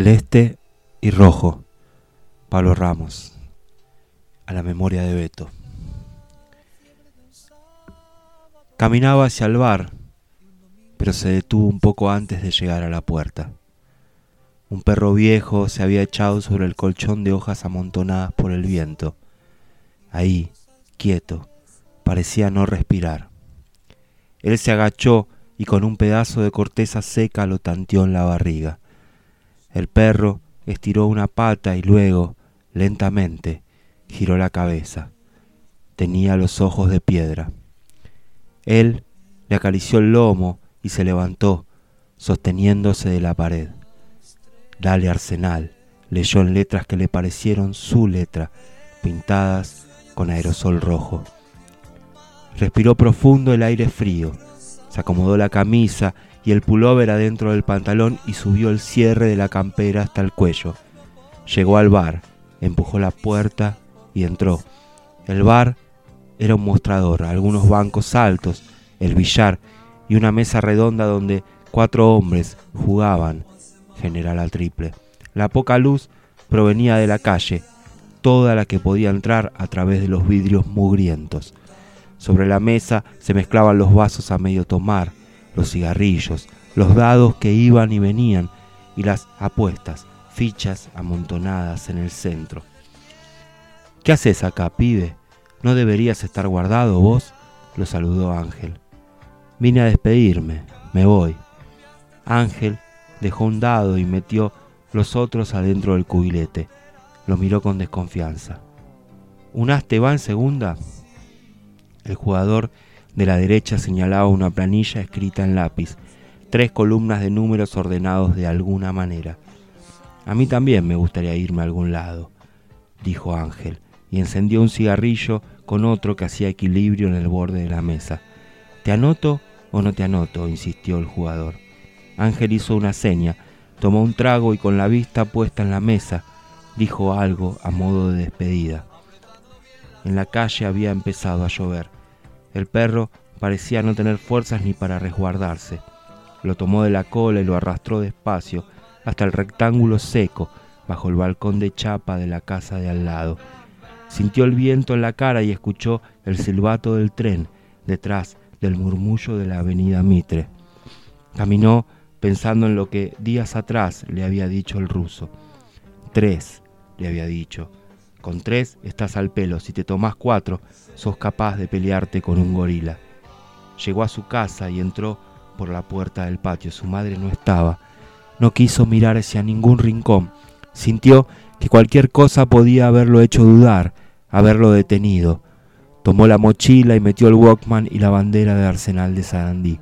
Celeste y rojo. Pablo Ramos. A la memoria de Beto. Caminaba hacia el bar, pero se detuvo un poco antes de llegar a la puerta. Un perro viejo se había echado sobre el colchón de hojas amontonadas por el viento. Ahí, quieto, parecía no respirar. Él se agachó y con un pedazo de corteza seca lo tanteó en la barriga. El perro estiró una pata y luego, lentamente, giró la cabeza. Tenía los ojos de piedra. Él le acarició el lomo y se levantó, sosteniéndose de la pared. Dale Arsenal leyó en letras que le parecieron su letra, pintadas con aerosol rojo. Respiró profundo el aire frío, se acomodó la camisa y el pullover adentro del pantalón y subió el cierre de la campera hasta el cuello. Llegó al bar, empujó la puerta y entró. El bar era un mostrador, algunos bancos altos, el billar y una mesa redonda donde cuatro hombres jugaban general al triple. La poca luz provenía de la calle, toda la que podía entrar a través de los vidrios mugrientos. Sobre la mesa se mezclaban los vasos a medio tomar, los cigarrillos, los dados que iban y venían y las apuestas, fichas amontonadas en el centro. ¿Qué haces acá, pibe? ¿No deberías estar guardado vos? lo saludó Ángel. Vine a despedirme, me voy. Ángel dejó un dado y metió los otros adentro del cubilete. Lo miró con desconfianza. ¿Un as te va en segunda? El jugador de la derecha señalaba una planilla escrita en lápiz, tres columnas de números ordenados de alguna manera. A mí también me gustaría irme a algún lado, dijo Ángel, y encendió un cigarrillo con otro que hacía equilibrio en el borde de la mesa. ¿Te anoto o no te anoto? insistió el jugador. Ángel hizo una seña, tomó un trago y con la vista puesta en la mesa, dijo algo a modo de despedida. En la calle había empezado a llover. El perro parecía no tener fuerzas ni para resguardarse. Lo tomó de la cola y lo arrastró despacio hasta el rectángulo seco bajo el balcón de chapa de la casa de al lado. Sintió el viento en la cara y escuchó el silbato del tren detrás del murmullo de la avenida Mitre. Caminó pensando en lo que días atrás le había dicho el ruso. Tres, le había dicho. Con tres estás al pelo, si te tomas cuatro, sos capaz de pelearte con un gorila. Llegó a su casa y entró por la puerta del patio. Su madre no estaba. No quiso mirar hacia ningún rincón. Sintió que cualquier cosa podía haberlo hecho dudar, haberlo detenido. Tomó la mochila y metió el Walkman y la bandera de Arsenal de Sarandí.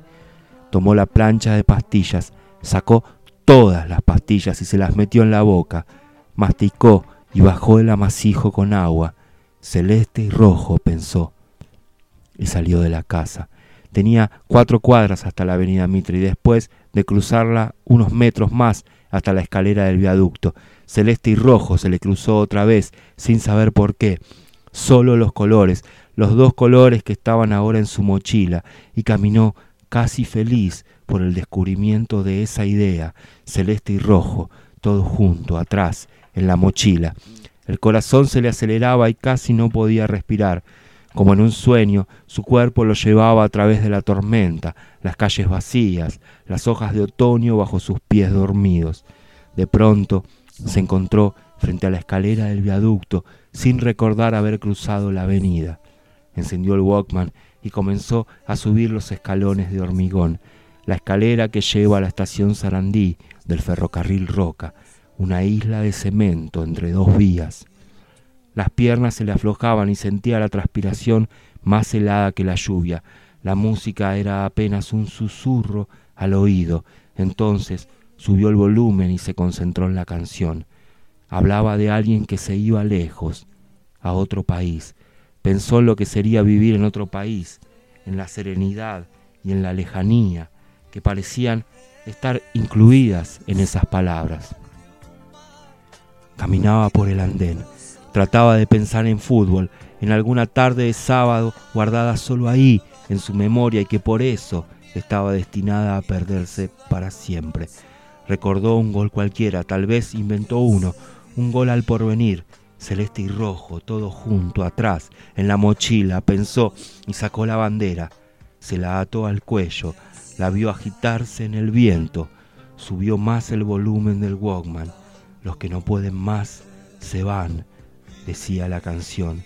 Tomó la plancha de pastillas, sacó todas las pastillas y se las metió en la boca. Masticó y bajó el amasijo con agua, celeste y rojo, pensó, y salió de la casa. Tenía cuatro cuadras hasta la avenida Mitre y después de cruzarla unos metros más hasta la escalera del viaducto. Celeste y rojo se le cruzó otra vez, sin saber por qué. Solo los colores, los dos colores que estaban ahora en su mochila, y caminó casi feliz por el descubrimiento de esa idea, celeste y rojo, todo junto, atrás, en la mochila. El corazón se le aceleraba y casi no podía respirar. Como en un sueño, su cuerpo lo llevaba a través de la tormenta, las calles vacías, las hojas de otoño bajo sus pies dormidos. De pronto se encontró frente a la escalera del viaducto sin recordar haber cruzado la avenida. Encendió el Walkman y comenzó a subir los escalones de hormigón, la escalera que lleva a la estación Sarandí, del ferrocarril Roca, una isla de cemento entre dos vías. Las piernas se le aflojaban y sentía la transpiración más helada que la lluvia. La música era apenas un susurro al oído. Entonces subió el volumen y se concentró en la canción. Hablaba de alguien que se iba lejos, a otro país. Pensó en lo que sería vivir en otro país, en la serenidad y en la lejanía, que parecían estar incluidas en esas palabras. Caminaba por el andén, trataba de pensar en fútbol, en alguna tarde de sábado guardada solo ahí, en su memoria, y que por eso estaba destinada a perderse para siempre. Recordó un gol cualquiera, tal vez inventó uno, un gol al porvenir, celeste y rojo, todo junto, atrás, en la mochila, pensó y sacó la bandera, se la ató al cuello, la vio agitarse en el viento, subió más el volumen del Walkman, los que no pueden más se van, decía la canción.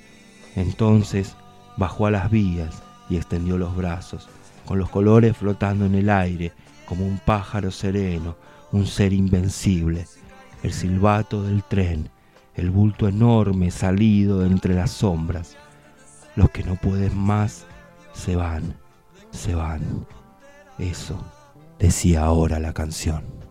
Entonces bajó a las vías y extendió los brazos, con los colores flotando en el aire, como un pájaro sereno, un ser invencible, el silbato del tren, el bulto enorme salido entre las sombras. Los que no pueden más se van, se van. Eso decía ahora la canción.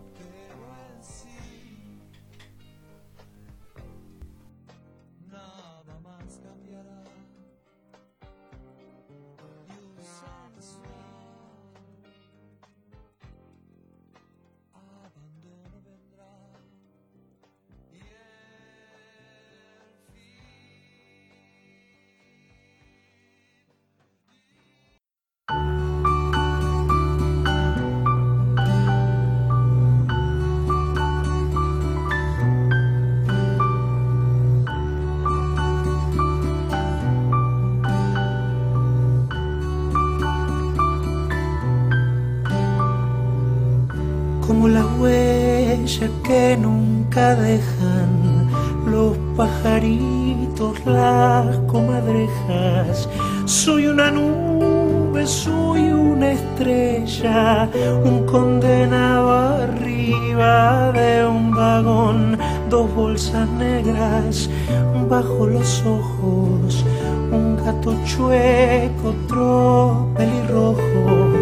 Pelirrojo,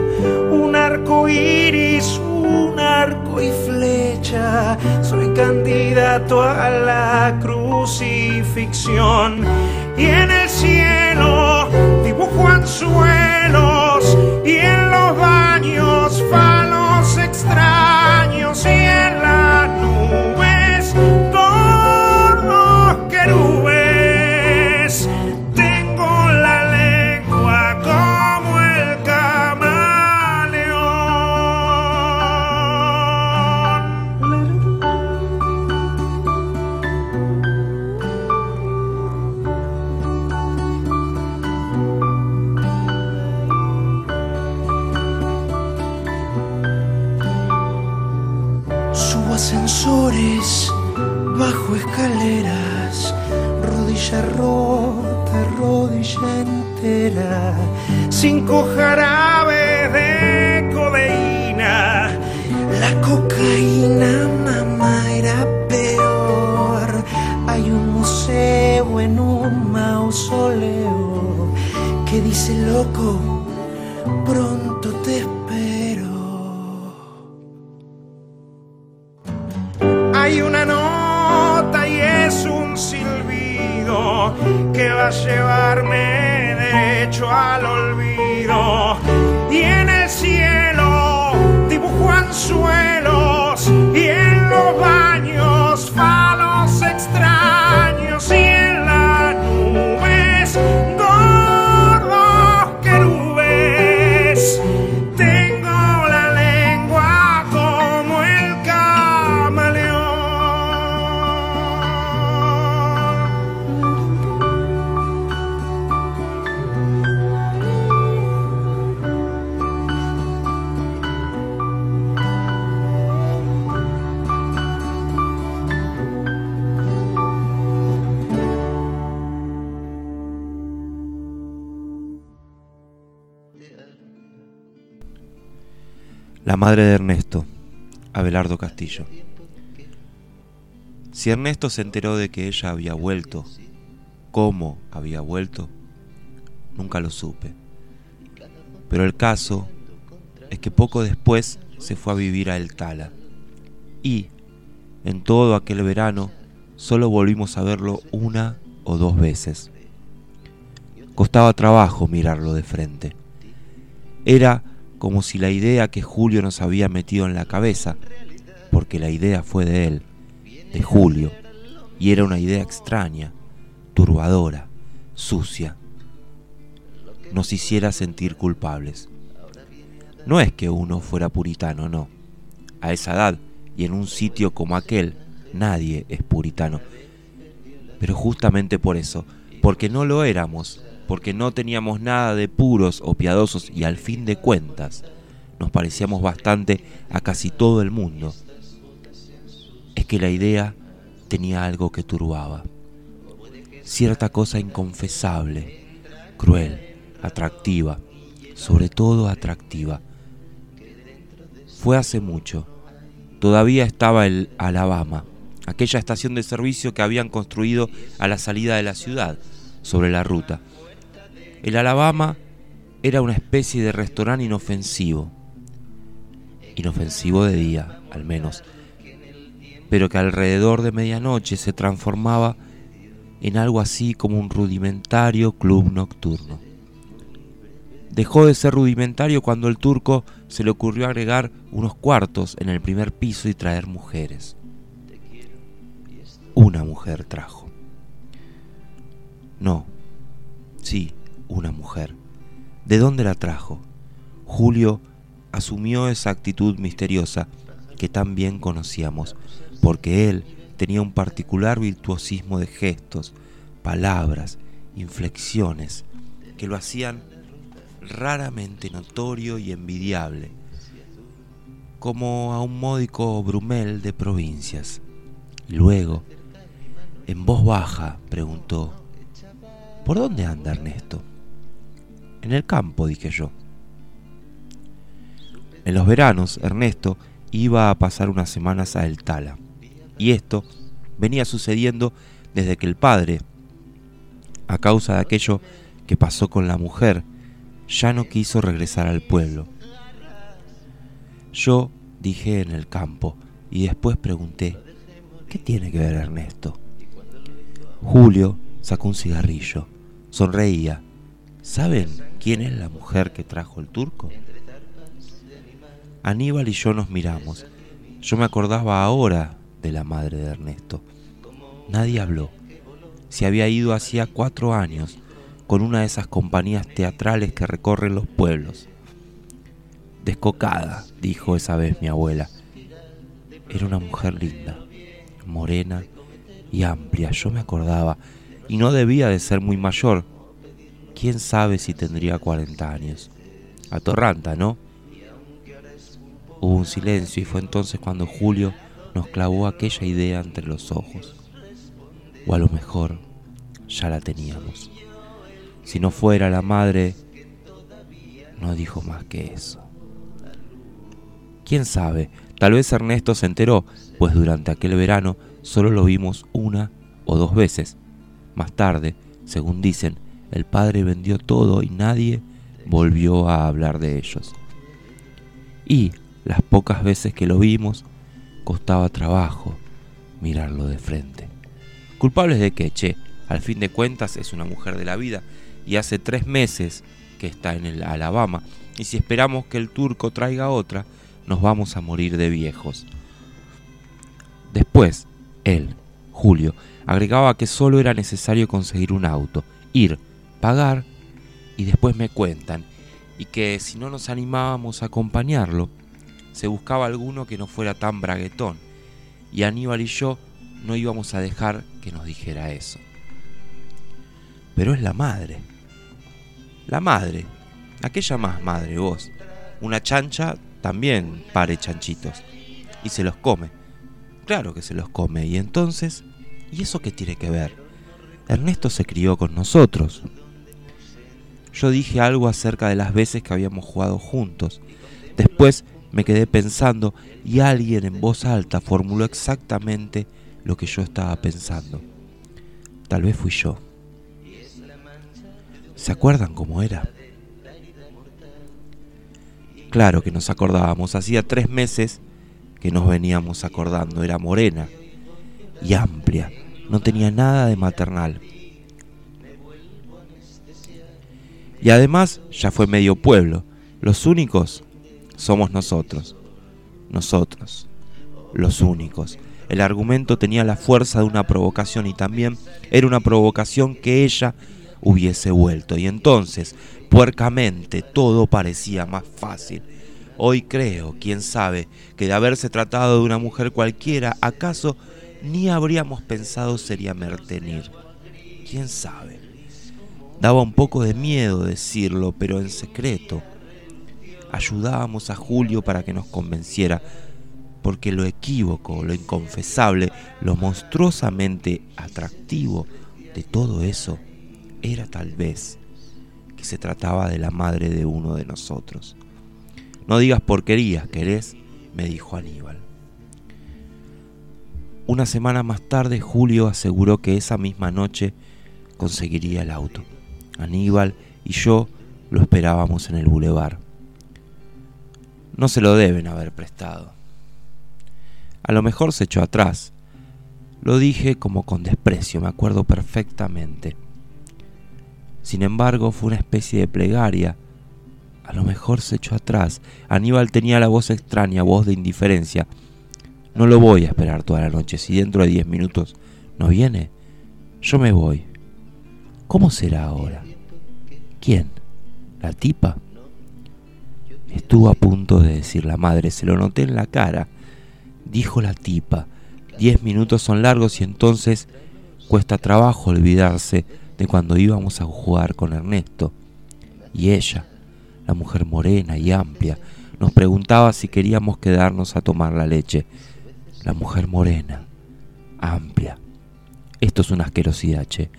un arco iris, un arco y flecha. Soy candidato a la crucifixión. Y en cinco jarabes de codeína. La cocaína, mamá, era peor. Hay un museo en un mausoleo que dice loco, pronto te espero. Hay una nota y es un silbido que va a llevarme derecho al olvido. Y en el cielo dibujo anzuelos La madre de Ernesto, Abelardo Castillo. Si Ernesto se enteró de que ella había vuelto, cómo había vuelto, nunca lo supe. Pero el caso es que poco después se fue a vivir a El Tala. Y, en todo aquel verano, solo volvimos a verlo una o dos veces. Costaba trabajo mirarlo de frente. Era como si la idea que Julio nos había metido en la cabeza, porque la idea fue de él, de Julio, y era una idea extraña, turbadora, sucia, nos hiciera sentir culpables. No es que uno fuera puritano, no. A esa edad y en un sitio como aquel, nadie es puritano. Pero justamente por eso, porque no lo éramos, porque no teníamos nada de puros o piadosos y al fin de cuentas nos parecíamos bastante a casi todo el mundo, es que la idea tenía algo que turbaba, cierta cosa inconfesable, cruel, atractiva, sobre todo atractiva. Fue hace mucho, todavía estaba el Alabama, aquella estación de servicio que habían construido a la salida de la ciudad, sobre la ruta. El Alabama era una especie de restaurante inofensivo, inofensivo de día, al menos, pero que alrededor de medianoche se transformaba en algo así como un rudimentario club nocturno. Dejó de ser rudimentario cuando el turco se le ocurrió agregar unos cuartos en el primer piso y traer mujeres. Una mujer trajo. No, sí, una mujer. ¿De dónde la trajo? Julio asumió esa actitud misteriosa que tan bien conocíamos, porque él tenía un particular virtuosismo de gestos, palabras, inflexiones, que lo hacían raramente notorio y envidiable, como a un módico Brumel de provincias. Luego, en voz baja, preguntó, ¿Por dónde anda Ernesto? En el campo, dije yo. En los veranos, Ernesto iba a pasar unas semanas a El Tala. Y esto venía sucediendo desde que el padre, a causa de aquello que pasó con la mujer, ya no quiso regresar al pueblo. Yo dije en el campo y después pregunté, ¿qué tiene que ver Ernesto? Julio sacó un cigarrillo, sonreía. ¿Saben quién es la mujer que trajo el turco? Aníbal y yo nos miramos. Yo me acordaba ahora de la madre de Ernesto. Nadie habló. Se había ido hacía cuatro años con una de esas compañías teatrales que recorren los pueblos. Descocada, dijo esa vez mi abuela. Era una mujer linda, morena y amplia, yo me acordaba, y no debía de ser muy mayor. ¿Quién sabe si tendría 40 años? Atorranta, ¿no? Hubo un silencio y fue entonces cuando Julio nos clavó aquella idea entre los ojos. O a lo mejor ya la teníamos. Si no fuera la madre, no dijo más que eso. ¿Quién sabe? Tal vez Ernesto se enteró, pues durante aquel verano solo lo vimos una o dos veces. Más tarde, según dicen, el padre vendió todo y nadie volvió a hablar de ellos. Y las pocas veces que lo vimos, costaba trabajo mirarlo de frente. ¿Culpables de qué, che? Al fin de cuentas es una mujer de la vida y hace tres meses que está en el Alabama y si esperamos que el turco traiga otra, nos vamos a morir de viejos. Después, él, Julio, agregaba que solo era necesario conseguir un auto, ir, pagar y después me cuentan, y que si no nos animábamos a acompañarlo, se buscaba alguno que no fuera tan braguetón, y Aníbal y yo no íbamos a dejar que nos dijera eso. Pero es la madre. La madre. Aquella más madre, vos. Una chancha también pare chanchitos. Y se los come. Claro que se los come. Y entonces, ¿y eso qué tiene que ver? Ernesto se crió con nosotros. Yo dije algo acerca de las veces que habíamos jugado juntos. Después Me quedé pensando y alguien en voz alta formuló exactamente lo que yo estaba pensando. Tal vez fui yo. ¿Se acuerdan cómo era? Claro que nos acordábamos. Hacía tres meses que nos veníamos acordando. Era morena y amplia. No tenía nada de maternal. Y además ya fue medio pueblo. Los únicos somos nosotros. Nosotros. Los únicos. El argumento tenía la fuerza de una provocación y también era una provocación que ella hubiese vuelto. Y entonces, puercamente, todo parecía más fácil. Hoy creo, quién sabe, que de haberse tratado de una mujer cualquiera, acaso ni habríamos pensado seriamente en ir. ¿Quién sabe? Daba un poco de miedo decirlo, pero en secreto. Ayudábamos a Julio para que nos convenciera, porque lo equívoco, lo inconfesable, lo monstruosamente atractivo de todo eso era tal vez que se trataba de la madre de uno de nosotros. No digas porquerías, ¿querés? me dijo Aníbal. Una semana más tarde, Julio aseguró que esa misma noche conseguiría el auto. Aníbal y yo lo esperábamos en el bulevar. No se lo deben haber prestado. A lo mejor se echó atrás. Lo dije como con desprecio, me acuerdo perfectamente. Sin embargo, fue una especie de plegaria. A lo mejor se echó atrás. Aníbal tenía la voz extraña, voz de indiferencia. No lo voy a esperar toda la noche. Si dentro de diez minutos no viene, yo me voy. ¿Cómo será ahora? ¿Quién? ¿La tipa? Estuvo a punto de decir la madre, se lo noté en la cara. Dijo la tipa. Diez minutos son largos y entonces cuesta trabajo olvidarse de cuando íbamos a jugar con Ernesto. Y ella, la mujer morena y amplia, nos preguntaba si queríamos quedarnos a tomar la leche. La mujer morena, amplia. Esto es una asquerosidad, che.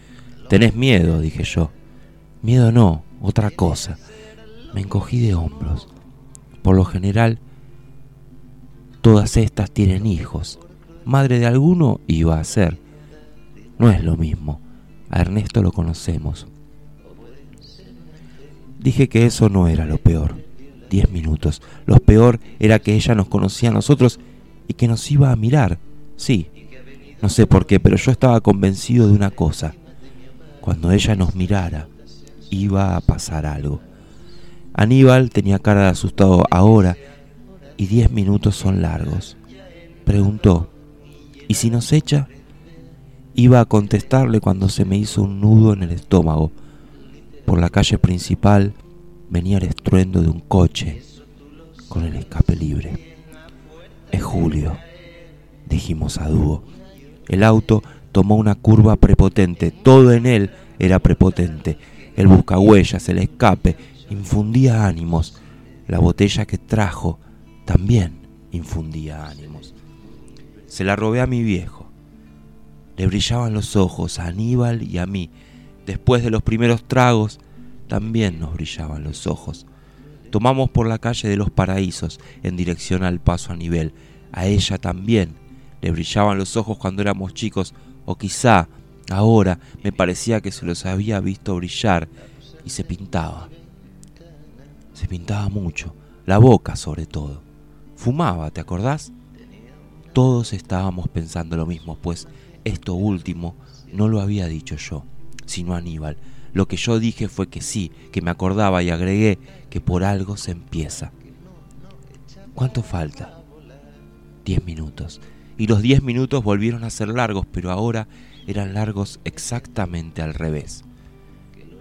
Tenés miedo, dije yo. Miedo no, otra cosa. Me encogí de hombros. Por lo general, todas estas tienen hijos. Madre de alguno iba a ser. No es lo mismo. A Ernesto lo conocemos. Dije que eso no era lo peor. Diez minutos. Lo peor era que ella nos conocía a nosotros y que nos iba a mirar. Sí. No sé por qué, pero yo estaba convencido de una cosa. Cuando ella nos mirara, iba a pasar algo. Aníbal tenía cara de asustado ahora y diez minutos son largos. Preguntó, ¿y si nos echa? Iba a contestarle cuando se me hizo un nudo en el estómago. Por la calle principal venía el estruendo de un coche con el escape libre. Es Julio, dijimos a dúo. El auto tomó una curva prepotente, todo en él era prepotente. El buscahuellas, el escape, infundía ánimos. La botella que trajo también infundía ánimos. Se la robé a mi viejo. Le brillaban los ojos a Aníbal y a mí. Después de los primeros tragos, también nos brillaban los ojos. Tomamos por la calle de los paraísos en dirección al paso a nivel. A ella también le brillaban los ojos cuando éramos chicos, o quizá ahora me parecía que se los había visto brillar y se pintaba. Se pintaba mucho, la boca sobre todo. Fumaba, ¿te acordás? Todos estábamos pensando lo mismo, pues esto último no lo había dicho yo, sino Aníbal. Lo que yo dije fue que sí, que me acordaba y agregué que por algo se empieza. ¿Cuánto falta? Diez minutos. Y los diez minutos volvieron a ser largos, pero ahora eran largos exactamente al revés.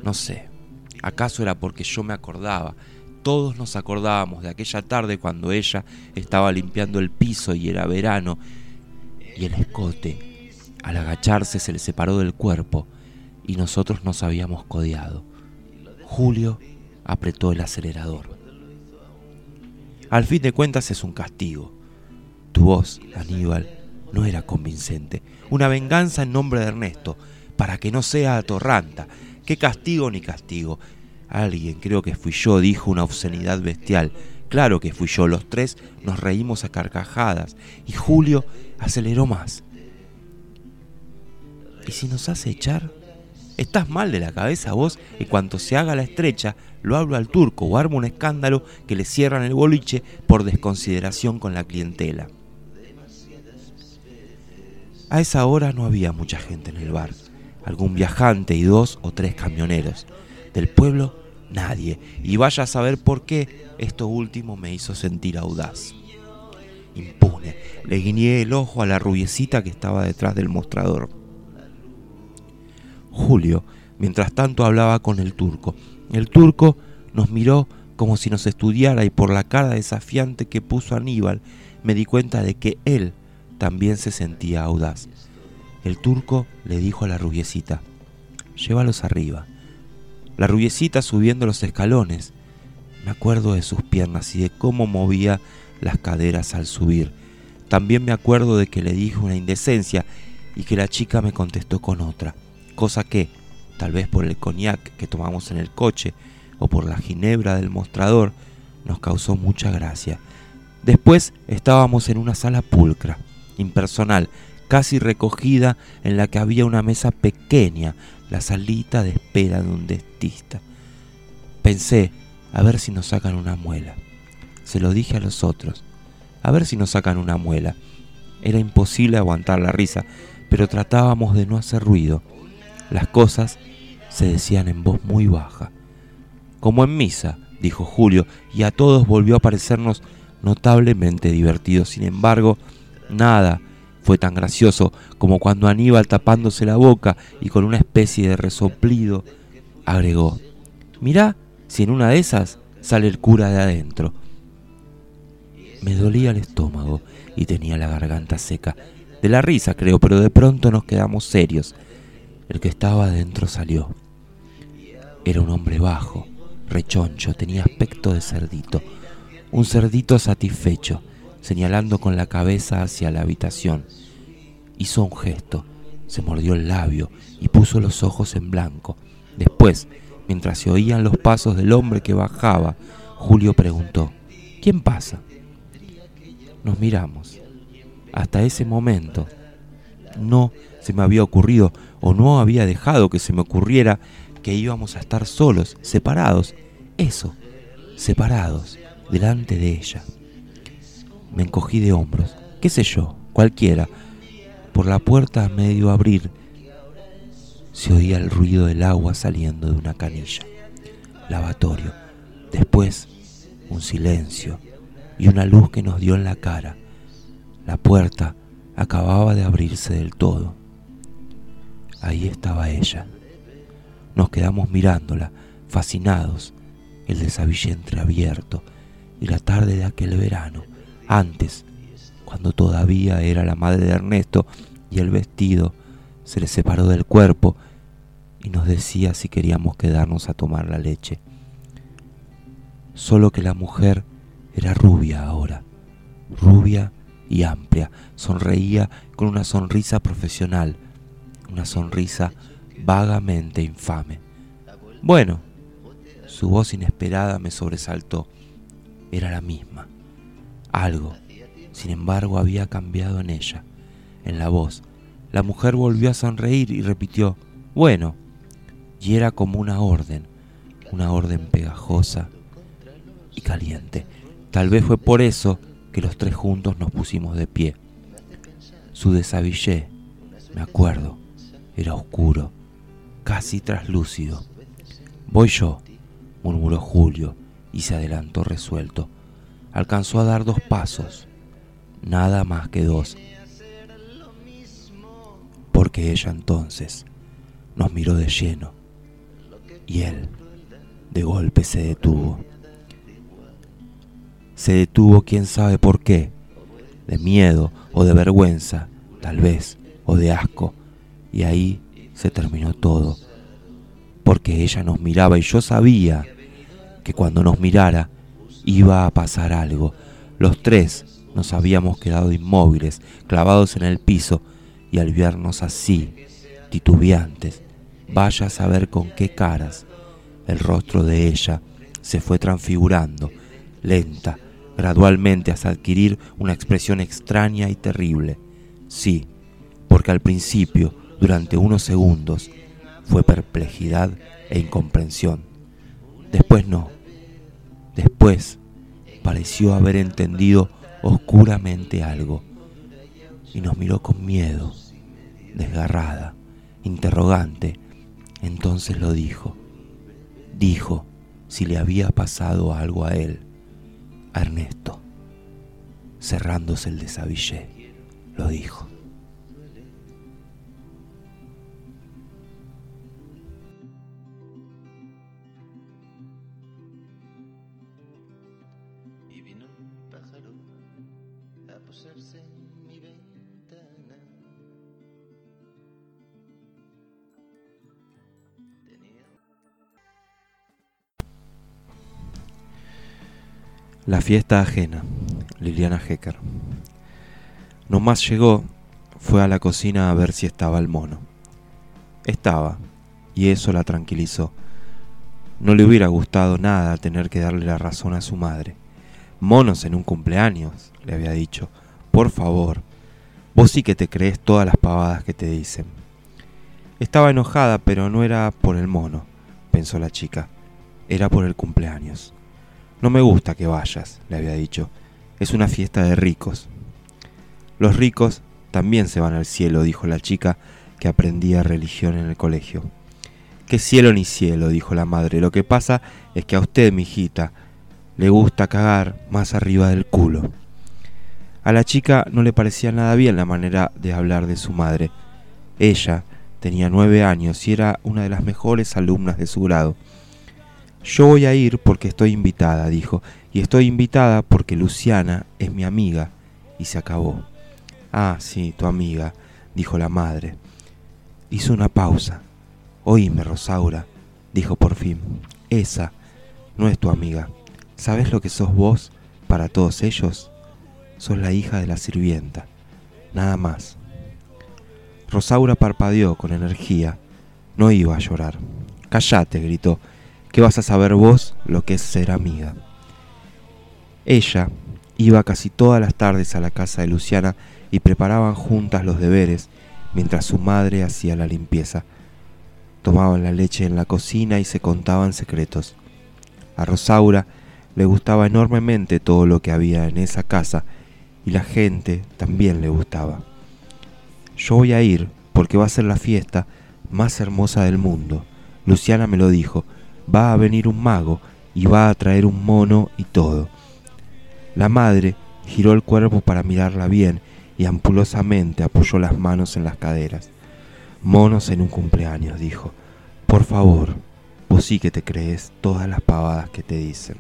No sé, ¿acaso era porque yo me acordaba? Todos nos acordábamos de aquella tarde cuando ella estaba limpiando el piso y era verano y el escote al agacharse se le separó del cuerpo y nosotros nos habíamos codeado. Julio apretó el acelerador. Al fin de cuentas es un castigo. Voz, Aníbal, no era convincente. Una venganza en nombre de Ernesto, para que no sea atorranta. ¿Qué castigo ni castigo? Alguien, creo que fui yo, dijo una obscenidad bestial Claro que fui yo, los tres nos reímos a carcajadas y Julio aceleró más. ¿Y si nos hace echar? Estás mal de la cabeza vos y cuanto se haga la estrecha, lo hablo al turco o armo un escándalo que le cierran el boliche por desconsideración con la clientela. A esa hora no había mucha gente en el bar, algún viajante y dos o tres camioneros. Del pueblo, nadie, y vaya a saber por qué esto último me hizo sentir audaz. Impune, le guiñé el ojo a la rubiecita que estaba detrás del mostrador. Julio, mientras tanto, hablaba con el turco. El turco nos miró como si nos estudiara y por la cara desafiante que puso Aníbal me di cuenta de que él también se sentía audaz. El turco le dijo a la rubiecita, llévalos arriba. La rubiecita subiendo los escalones. Me acuerdo de sus piernas y de cómo movía las caderas al subir. También me acuerdo de que le dije una indecencia y que la chica me contestó con otra, cosa que, tal vez por el coñac que tomamos en el coche o por la ginebra del mostrador, nos causó mucha gracia. Después estábamos en una sala pulcra, impersonal, casi recogida, en la que había una mesa pequeña, la salita de espera de un dentista. Pensé, a ver si nos sacan una muela. Se lo dije a los otros, a ver si nos sacan una muela. Era imposible aguantar la risa, pero tratábamos de no hacer ruido. Las cosas se decían en voz muy baja. Como en misa, dijo Julio, y a todos volvió a parecernos notablemente divertido. Sin embargo, nada fue tan gracioso como cuando Aníbal tapándose la boca y con una especie de resoplido agregó, mirá si en una de esas sale el cura de adentro. Me dolía el estómago y tenía la garganta seca. De la risa, creo, pero de pronto nos quedamos serios. El que estaba adentro salió. Era un hombre bajo, rechoncho, tenía aspecto de cerdito. Un cerdito satisfecho señalando con la cabeza hacia la habitación. Hizo un gesto, se mordió el labio y puso los ojos en blanco. Después, mientras se oían los pasos del hombre que bajaba, Julio preguntó, ¿quién pasa? Nos miramos. Hasta ese momento no se me había ocurrido o no había dejado que se me ocurriera que íbamos a estar solos, separados. Eso, separados, delante de ella. Me encogí de hombros. ¿Qué sé yo? Cualquiera. Por la puerta a medio abrir se oía el ruido del agua saliendo de una canilla. Lavatorio. Después un silencio y una luz que nos dio en la cara. La puerta acababa de abrirse del todo. Ahí estaba ella. Nos quedamos mirándola, fascinados, el desabillé entreabierto y la tarde de aquel verano antes, cuando todavía era la madre de Ernesto y el vestido se le separó del cuerpo y nos decía si queríamos quedarnos a tomar la leche. Solo que la mujer era rubia ahora, rubia y amplia, sonreía con una sonrisa profesional, una sonrisa vagamente infame. Bueno, su voz inesperada me sobresaltó, era la misma. Algo, sin embargo, había cambiado en ella, en la voz. La mujer volvió a sonreír y repitió, bueno, y era como una orden, una orden pegajosa y caliente. Tal vez fue por eso que los tres juntos nos pusimos de pie. Su desabillé, me acuerdo, era oscuro, casi traslúcido. Voy yo, murmuró Julio y se adelantó resuelto alcanzó a dar dos pasos, nada más que dos, porque ella entonces nos miró de lleno y él de golpe se detuvo. Se detuvo quién sabe por qué, de miedo o de vergüenza, tal vez, o de asco, y ahí se terminó todo, porque ella nos miraba y yo sabía que cuando nos mirara iba a pasar algo. Los tres nos habíamos quedado inmóviles, clavados en el piso, y al vernos así, titubeantes, vaya a saber con qué caras, el rostro de ella se fue transfigurando, lenta, gradualmente hasta adquirir una expresión extraña y terrible. Sí, porque al principio, durante unos segundos, fue perplejidad e incomprensión. Después no. Después pareció haber entendido oscuramente algo y nos miró con miedo, desgarrada, interrogante. Entonces lo dijo. Dijo si le había pasado algo a él, a Ernesto. Cerrándose el desabillé, lo dijo. La fiesta ajena, Liliana Hecker. Nomás llegó, fue a la cocina a ver si estaba el mono. Estaba, y eso la tranquilizó. No le hubiera gustado nada tener que darle la razón a su madre. Monos en un cumpleaños, le había dicho. Por favor, vos sí que te crees todas las pavadas que te dicen. Estaba enojada, pero no era por el mono, pensó la chica. Era por el cumpleaños. No me gusta que vayas, le había dicho. Es una fiesta de ricos. Los ricos también se van al cielo, dijo la chica que aprendía religión en el colegio. ¿Qué cielo ni cielo? dijo la madre. Lo que pasa es que a usted, mi hijita, le gusta cagar más arriba del culo. A la chica no le parecía nada bien la manera de hablar de su madre. Ella tenía nueve años y era una de las mejores alumnas de su grado. Yo voy a ir porque estoy invitada, dijo, y estoy invitada porque Luciana es mi amiga. Y se acabó. Ah, sí, tu amiga, dijo la madre. Hizo una pausa. Oíme, Rosaura, dijo por fin. Esa no es tu amiga. ¿Sabes lo que sos vos para todos ellos? Sos la hija de la sirvienta. Nada más. Rosaura parpadeó con energía. No iba a llorar. Cállate, gritó. ¿Qué vas a saber vos lo que es ser amiga? Ella iba casi todas las tardes a la casa de Luciana y preparaban juntas los deberes mientras su madre hacía la limpieza. Tomaban la leche en la cocina y se contaban secretos. A Rosaura le gustaba enormemente todo lo que había en esa casa y la gente también le gustaba. Yo voy a ir porque va a ser la fiesta más hermosa del mundo. Luciana me lo dijo, va a venir un mago y va a traer un mono y todo. La madre giró el cuerpo para mirarla bien y ampulosamente apoyó las manos en las caderas. Monos en un cumpleaños, dijo. Por favor, vos sí que te crees todas las pavadas que te dicen.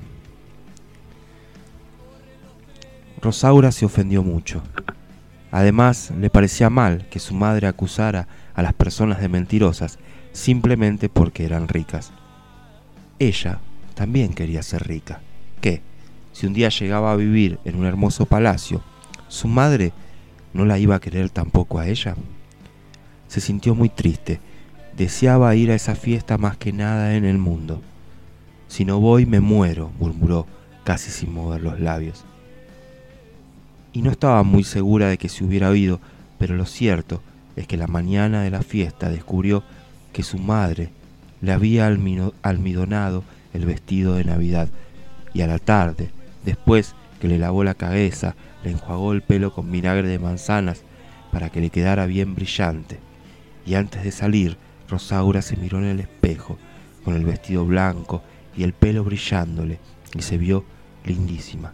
Rosaura se ofendió mucho. Además, le parecía mal que su madre acusara a las personas de mentirosas simplemente porque eran ricas. Ella también quería ser rica. ¿Qué? Si un día llegaba a vivir en un hermoso palacio, ¿su madre no la iba a querer tampoco a ella? Se sintió muy triste. Deseaba ir a esa fiesta más que nada en el mundo. Si no voy me muero, murmuró, casi sin mover los labios. Y no estaba muy segura de que se hubiera oído, pero lo cierto es que la mañana de la fiesta descubrió que su madre le había almidonado el vestido de Navidad y a la tarde, después que le lavó la cabeza, le enjuagó el pelo con vinagre de manzanas para que le quedara bien brillante. Y antes de salir, Rosaura se miró en el espejo, con el vestido blanco y el pelo brillándole, y se vio lindísima.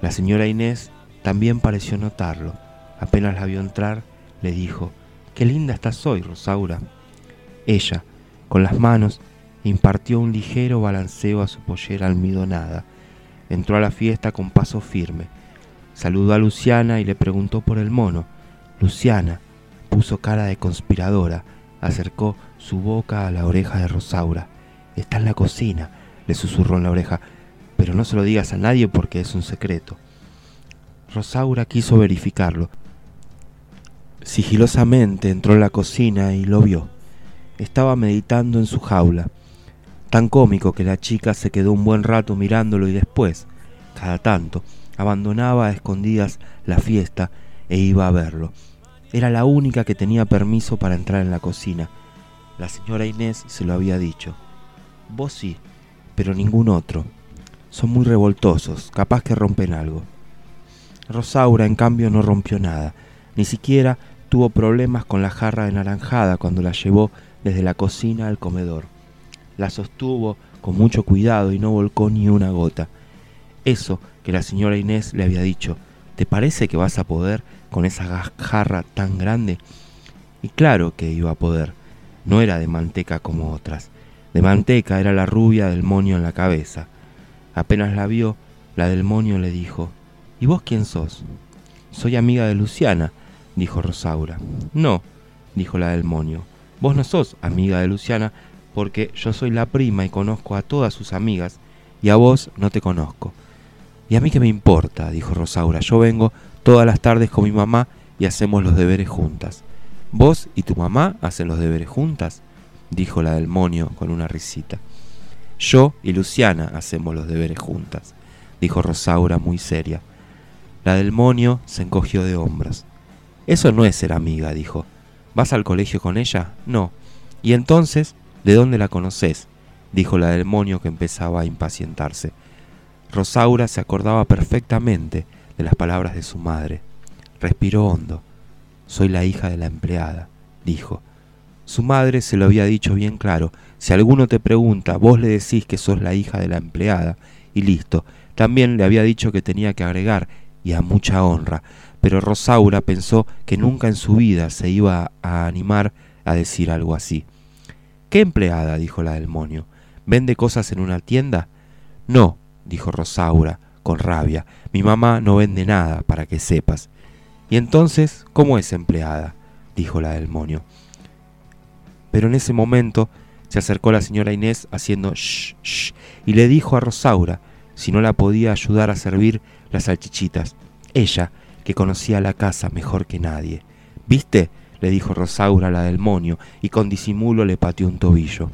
La señora Inés también pareció notarlo. Apenas la vio entrar, le dijo, Qué linda estás hoy, Rosaura. Ella, con las manos, impartió un ligero balanceo a su pollera almidonada. Entró a la fiesta con paso firme. Saludó a Luciana y le preguntó por el mono. Luciana puso cara de conspiradora, acercó su boca a la oreja de Rosaura. Está en la cocina, le susurró en la oreja, pero no se lo digas a nadie porque es un secreto. Rosaura quiso verificarlo. Sigilosamente entró en la cocina y lo vio. Estaba meditando en su jaula, tan cómico que la chica se quedó un buen rato mirándolo y después, Cada tanto, abandonaba a escondidas la fiesta e iba a verlo. Era la única que tenía permiso para entrar en la cocina. La señora Inés se lo había dicho. Vos sí, pero ningún otro. Son muy revoltosos, capaz que rompen algo. Rosaura, en cambio, no rompió nada. Ni siquiera tuvo problemas con la jarra naranjada cuando la llevó desde la cocina al comedor. La sostuvo con mucho cuidado y no volcó ni una gota. Eso que la señora Inés le había dicho, ¿te parece que vas a poder con esa jarra tan grande? Y claro que iba a poder. No era de manteca como otras. De manteca era la rubia del monio en la cabeza. Apenas la vio, la del monio le dijo, ¿Y vos quién sos? Soy amiga de Luciana, dijo Rosaura. No, dijo la del monio. Vos no sos amiga de Luciana porque yo soy la prima y conozco a todas sus amigas y a vos no te conozco. ¿Y a mí qué me importa? dijo Rosaura. Yo vengo todas las tardes con mi mamá y hacemos los deberes juntas. ¿Vos y tu mamá hacen los deberes juntas? dijo la del monio con una risita. Yo y Luciana hacemos los deberes juntas, dijo Rosaura muy seria. La del monio se encogió de hombros. Eso no es ser amiga, dijo. ¿Vas al colegio con ella? No. ¿Y entonces, de dónde la conoces? dijo la del monio que empezaba a impacientarse. Rosaura se acordaba perfectamente de las palabras de su madre. Respiró hondo. Soy la hija de la empleada, dijo. Su madre se lo había dicho bien claro. Si alguno te pregunta, vos le decís que sos la hija de la empleada, y listo. También le había dicho que tenía que agregar y a mucha honra, pero Rosaura pensó que nunca en su vida se iba a animar a decir algo así. ¿Qué empleada? dijo la del monio. ¿Vende cosas en una tienda? No, dijo Rosaura, con rabia. Mi mamá no vende nada, para que sepas. ¿Y entonces cómo es empleada? dijo la del monio. Pero en ese momento se acercó la señora Inés haciendo shh, shh, y le dijo a Rosaura si no la podía ayudar a servir las salchichitas. Ella, que conocía la casa mejor que nadie. ¿Viste? le dijo Rosaura la del monio, y con disimulo le pateó un tobillo.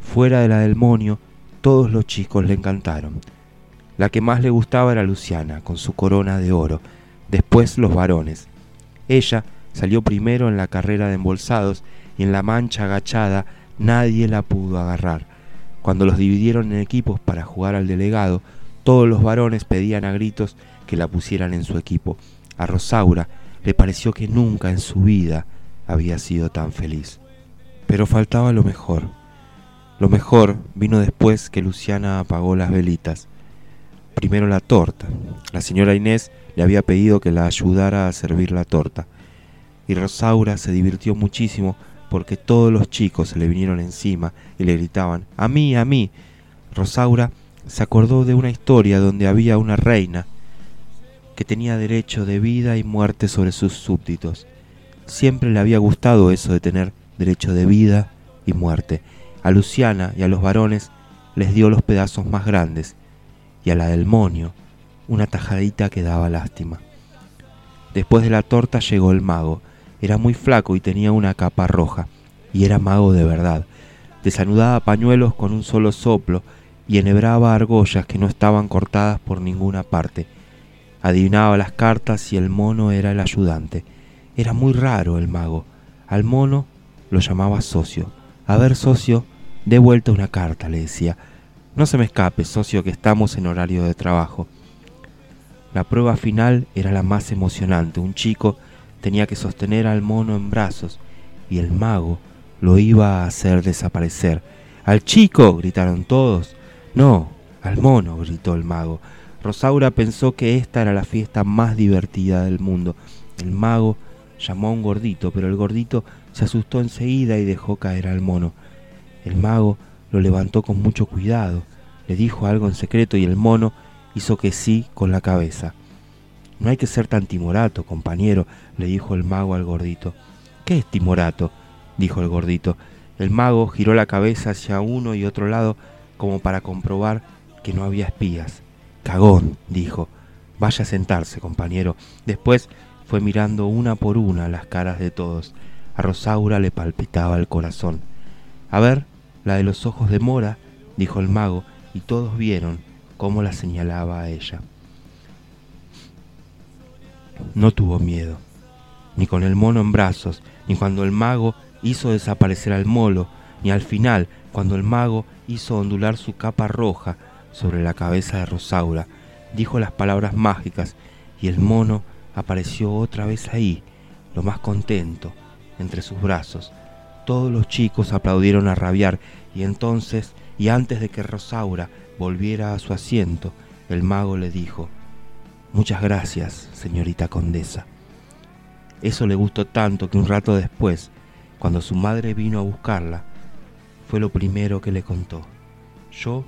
Fuera de la del monio, todos los chicos le encantaron. La que más le gustaba era Luciana, con su corona de oro, después los varones. Ella salió primero en la carrera de embolsados y en la mancha agachada nadie la pudo agarrar. Cuando los dividieron en equipos para jugar al delegado, todos los varones pedían a gritos que la pusieran en su equipo. A Rosaura le pareció que nunca en su vida había sido tan feliz. Pero faltaba lo mejor. Lo mejor vino después que Luciana apagó las velitas. Primero la torta. La señora Inés le había pedido que la ayudara a servir la torta. Y Rosaura se divirtió muchísimo porque todos los chicos se le vinieron encima y le gritaban, a mí, a mí. Rosaura se acordó de una historia donde había una reina que tenía derecho de vida y muerte sobre sus súbditos. Siempre le había gustado eso de tener derecho de vida y muerte. A Luciana y a los varones les dio los pedazos más grandes y a la del monio una tajadita que daba lástima. Después de la torta llegó el mago. Era muy flaco y tenía una capa roja, y era mago de verdad. Desanudaba pañuelos con un solo soplo y enhebraba argollas que no estaban cortadas por ninguna parte. Adivinaba las cartas y el mono era el ayudante. Era muy raro el mago. Al mono lo llamaba socio. A ver, socio, dé vuelta una carta, le decía. No se me escape, socio, que estamos en horario de trabajo. La prueba final era la más emocionante. Un chico tenía que sostener al mono en brazos y el mago lo iba a hacer desaparecer. ¡Al chico! gritaron todos. No, al mono, gritó el mago. Rosaura pensó que esta era la fiesta más divertida del mundo. El mago llamó a un gordito, pero el gordito se asustó enseguida y dejó caer al mono. El mago lo levantó con mucho cuidado, le dijo algo en secreto y el mono hizo que sí con la cabeza. No hay que ser tan timorato, compañero, le dijo el mago al gordito. ¿Qué es timorato? dijo el gordito. El mago giró la cabeza hacia uno y otro lado como para comprobar que no había espías. Cagón, dijo. Vaya a sentarse, compañero. Después fue mirando una por una las caras de todos. A Rosaura le palpitaba el corazón. A ver, la de los ojos de mora, dijo el mago, y todos vieron cómo la señalaba a ella. No tuvo miedo, ni con el mono en brazos, ni cuando el mago hizo desaparecer al molo, ni al final, cuando el mago hizo ondular su capa roja sobre la cabeza de Rosaura, dijo las palabras mágicas y el mono apareció otra vez ahí, lo más contento, entre sus brazos. Todos los chicos aplaudieron a rabiar y entonces, y antes de que Rosaura volviera a su asiento, el mago le dijo, Muchas gracias, señorita condesa. Eso le gustó tanto que un rato después, cuando su madre vino a buscarla, fue lo primero que le contó. Yo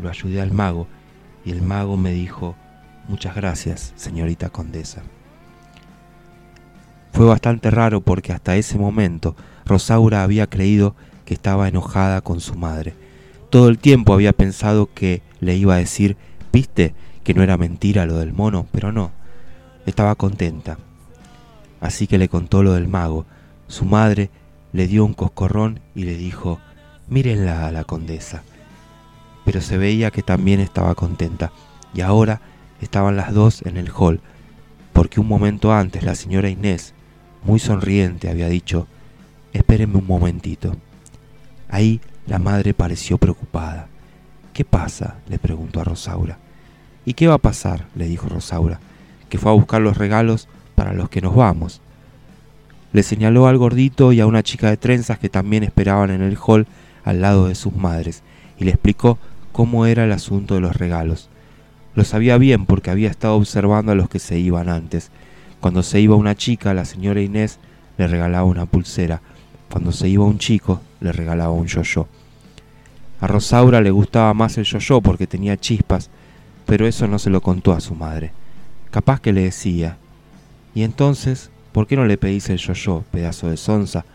lo ayudé al mago y el mago me dijo, muchas gracias, señorita condesa. Fue bastante raro porque hasta ese momento Rosaura había creído que estaba enojada con su madre. Todo el tiempo había pensado que le iba a decir, viste, que no era mentira lo del mono, pero no, estaba contenta. Así que le contó lo del mago. Su madre le dio un coscorrón y le dijo, mírenla a la condesa. Pero se veía que también estaba contenta, y ahora estaban las dos en el hall, porque un momento antes la señora Inés, muy sonriente, había dicho, espérenme un momentito. Ahí la madre pareció preocupada. ¿Qué pasa? le preguntó a Rosaura. ¿Y qué va a pasar? le dijo Rosaura, que fue a buscar los regalos para los que nos vamos. Le señaló al gordito y a una chica de trenzas que también esperaban en el hall al lado de sus madres, y le explicó cómo era el asunto de los regalos. Lo sabía bien porque había estado observando a los que se iban antes. Cuando se iba una chica, la señora Inés le regalaba una pulsera. Cuando se iba un chico, le regalaba un yo-yo. A Rosaura le gustaba más el yo-yo porque tenía chispas pero eso no se lo contó a su madre. Capaz que le decía, y entonces, ¿por qué no le pedís el yo-yo, pedazo de sonza?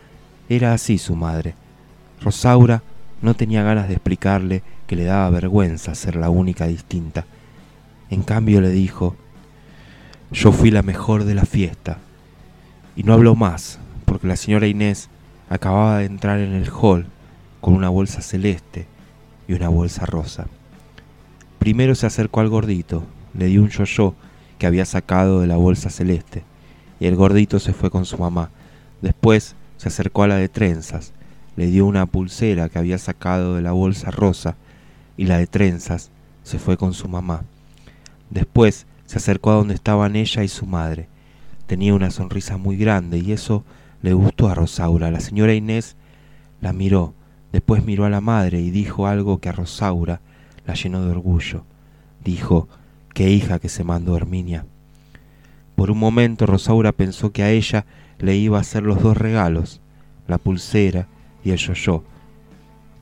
Era así su madre. Rosaura no tenía ganas de explicarle que le daba vergüenza ser la única distinta. En cambio le dijo, yo fui la mejor de la fiesta. Y no habló más, porque la señora Inés acababa de entrar en el hall con una bolsa celeste y una bolsa rosa. Primero se acercó al gordito, le dio un yo-yo que había sacado de la bolsa celeste, y el gordito se fue con su mamá. Después se acercó a la de trenzas, le dio una pulsera que había sacado de la bolsa rosa, y la de trenzas se fue con su mamá. Después se acercó a donde estaban ella y su madre. Tenía una sonrisa muy grande y eso le gustó a Rosaura. La señora Inés la miró, después miró a la madre y dijo algo que a Rosaura la llenó de orgullo. Dijo, qué hija que se mandó Herminia. Por un momento Rosaura pensó que a ella le iba a hacer los dos regalos, la pulsera y el yo-yo.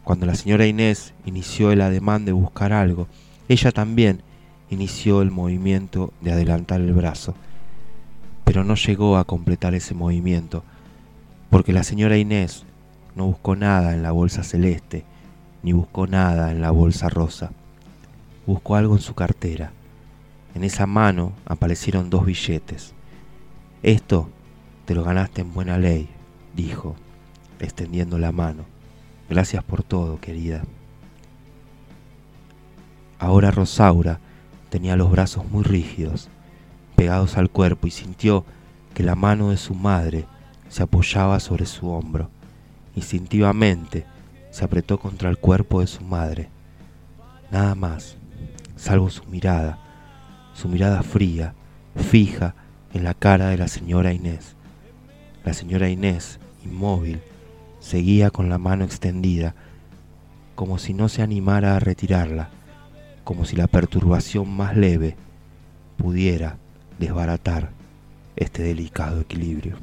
Cuando la señora Inés inició el ademán de buscar algo, ella también inició el movimiento de adelantar el brazo, pero no llegó a completar ese movimiento, porque la señora Inés no buscó nada en la bolsa celeste, ni buscó nada en la bolsa rosa. Buscó algo en su cartera. En esa mano aparecieron dos billetes. Esto te lo ganaste en buena ley, dijo, extendiendo la mano. Gracias por todo, querida. Ahora Rosaura tenía los brazos muy rígidos, pegados al cuerpo, y sintió que la mano de su madre se apoyaba sobre su hombro. Instintivamente se apretó contra el cuerpo de su madre. Nada más, salvo su mirada, su mirada fría, fija en la cara de la señora Inés. La señora Inés, inmóvil, seguía con la mano extendida, como si no se animara a retirarla, como si la perturbación más leve pudiera desbaratar este delicado equilibrio.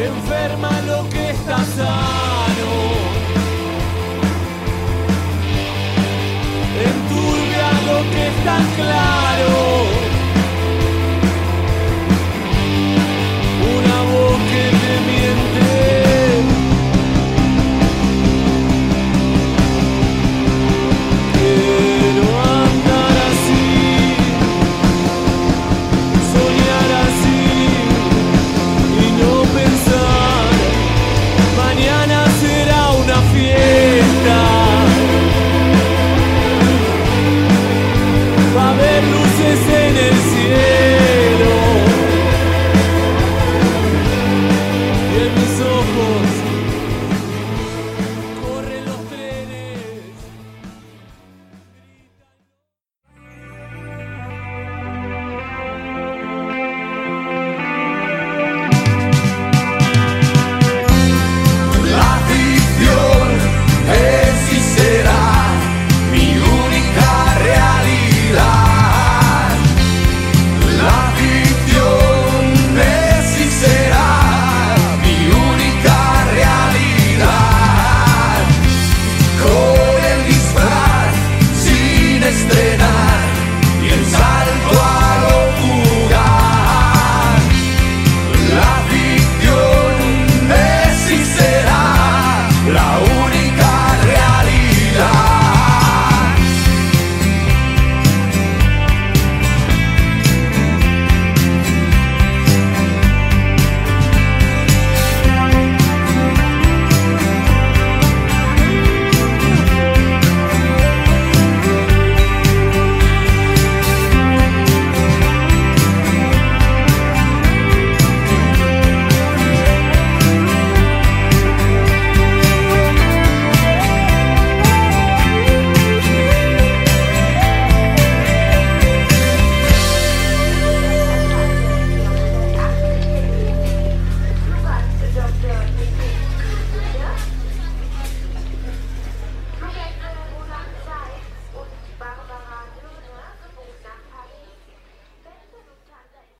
Enferma lo que sano, enturbia lo que está claro.